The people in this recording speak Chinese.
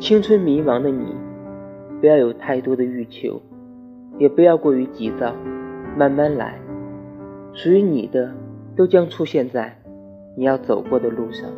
青春迷茫的你不要有太多的欲求也不要过于急躁慢慢来。属于你的都将出现在你要走过的路上。